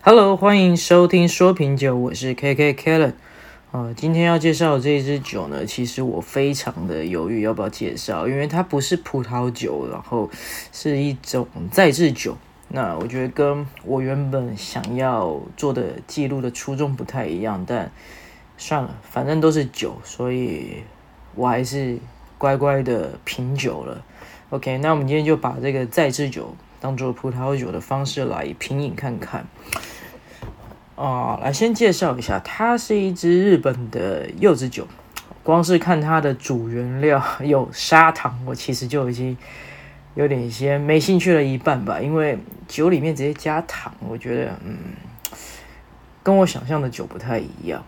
Hello，欢迎收听说品酒，我是 KK Kellen。呃，今天要介绍的这一支酒呢，其实我非常的犹豫要不要介绍，因为它不是葡萄酒，然后是一种再制酒。那我觉得跟我原本想要做的记录的初衷不太一样，但算了，反正都是酒，所以我还是乖乖的品酒了。OK，那我们今天就把这个再制酒当做葡萄酒的方式来品饮看看。啊，来先介绍一下，它是一支日本的柚子酒。光是看它的主原料有砂糖，我其实就已经有点先没兴趣了一半吧。因为酒里面直接加糖，我觉得嗯，跟我想象的酒不太一样。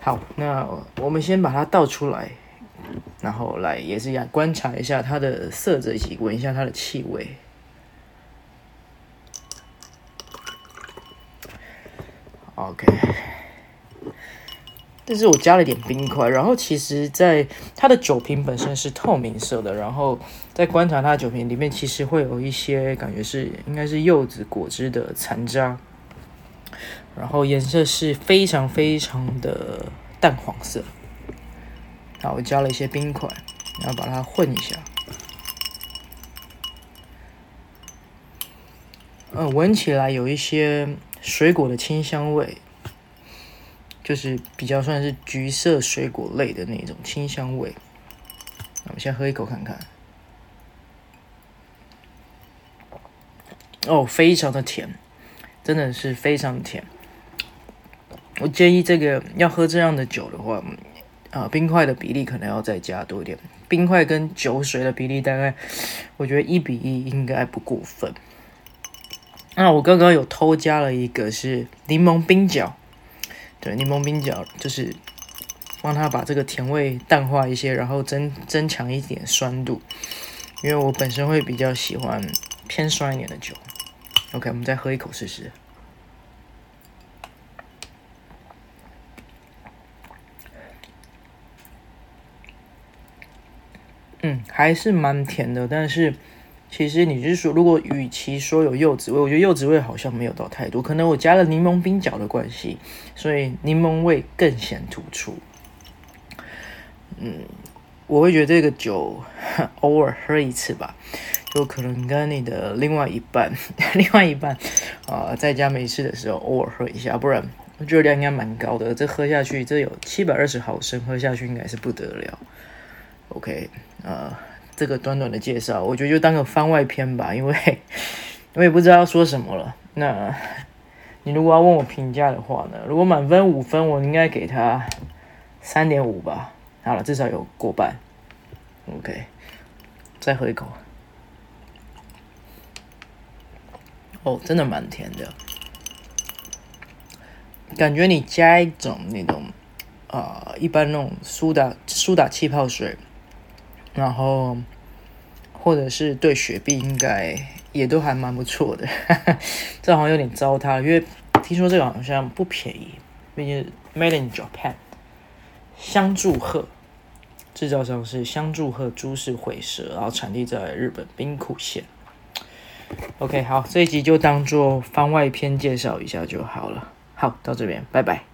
好，那我们先把它倒出来，然后来也是一样观察一下它的色泽以及闻一下它的气味。OK，但是我加了点冰块，然后其实，在它的酒瓶本身是透明色的，然后在观察它的酒瓶里面，其实会有一些感觉是应该是柚子果汁的残渣，然后颜色是非常非常的淡黄色。好，我加了一些冰块，然后把它混一下，嗯，闻起来有一些。水果的清香味，就是比较算是橘色水果类的那种清香味。我们先喝一口看看。哦，非常的甜，真的是非常甜。我建议这个要喝这样的酒的话，啊、冰块的比例可能要再加多一点。冰块跟酒水的比例大概，我觉得一比一应该不过分。那我刚刚有偷加了一个是柠檬冰角，对，柠檬冰角就是帮它把这个甜味淡化一些，然后增增强一点酸度，因为我本身会比较喜欢偏酸一点的酒。OK，我们再喝一口试试。嗯，还是蛮甜的，但是。其实你是说，如果与其说有柚子味，我觉得柚子味好像没有到太多，可能我加了柠檬冰角的关系，所以柠檬味更显突出。嗯，我会觉得这个酒 偶尔喝一次吧，就可能跟你的另外一半，另外一半啊、在家没事的时候偶尔喝一下，不然热量应该蛮高的。这喝下去，这有七百二十毫升，喝下去应该是不得了。OK，呃。这个短短的介绍，我觉得就当个番外篇吧，因为 我也不知道要说什么了。那你如果要问我评价的话呢？如果满分五分，我应该给他三点五吧。好了，至少有过半。OK，再喝一口。哦，真的蛮甜的，感觉你加一种那种、呃，一般那种苏打苏打气泡水。然后，或者是对雪碧应该也都还蛮不错的，这好像有点糟蹋，因为听说这个好像不便宜，毕竟 Made in Japan，香祝贺，制造商是香祝贺株式会社，然后产地在日本兵库县。OK，好，这一集就当做番外篇介绍一下就好了。好，到这边，拜拜。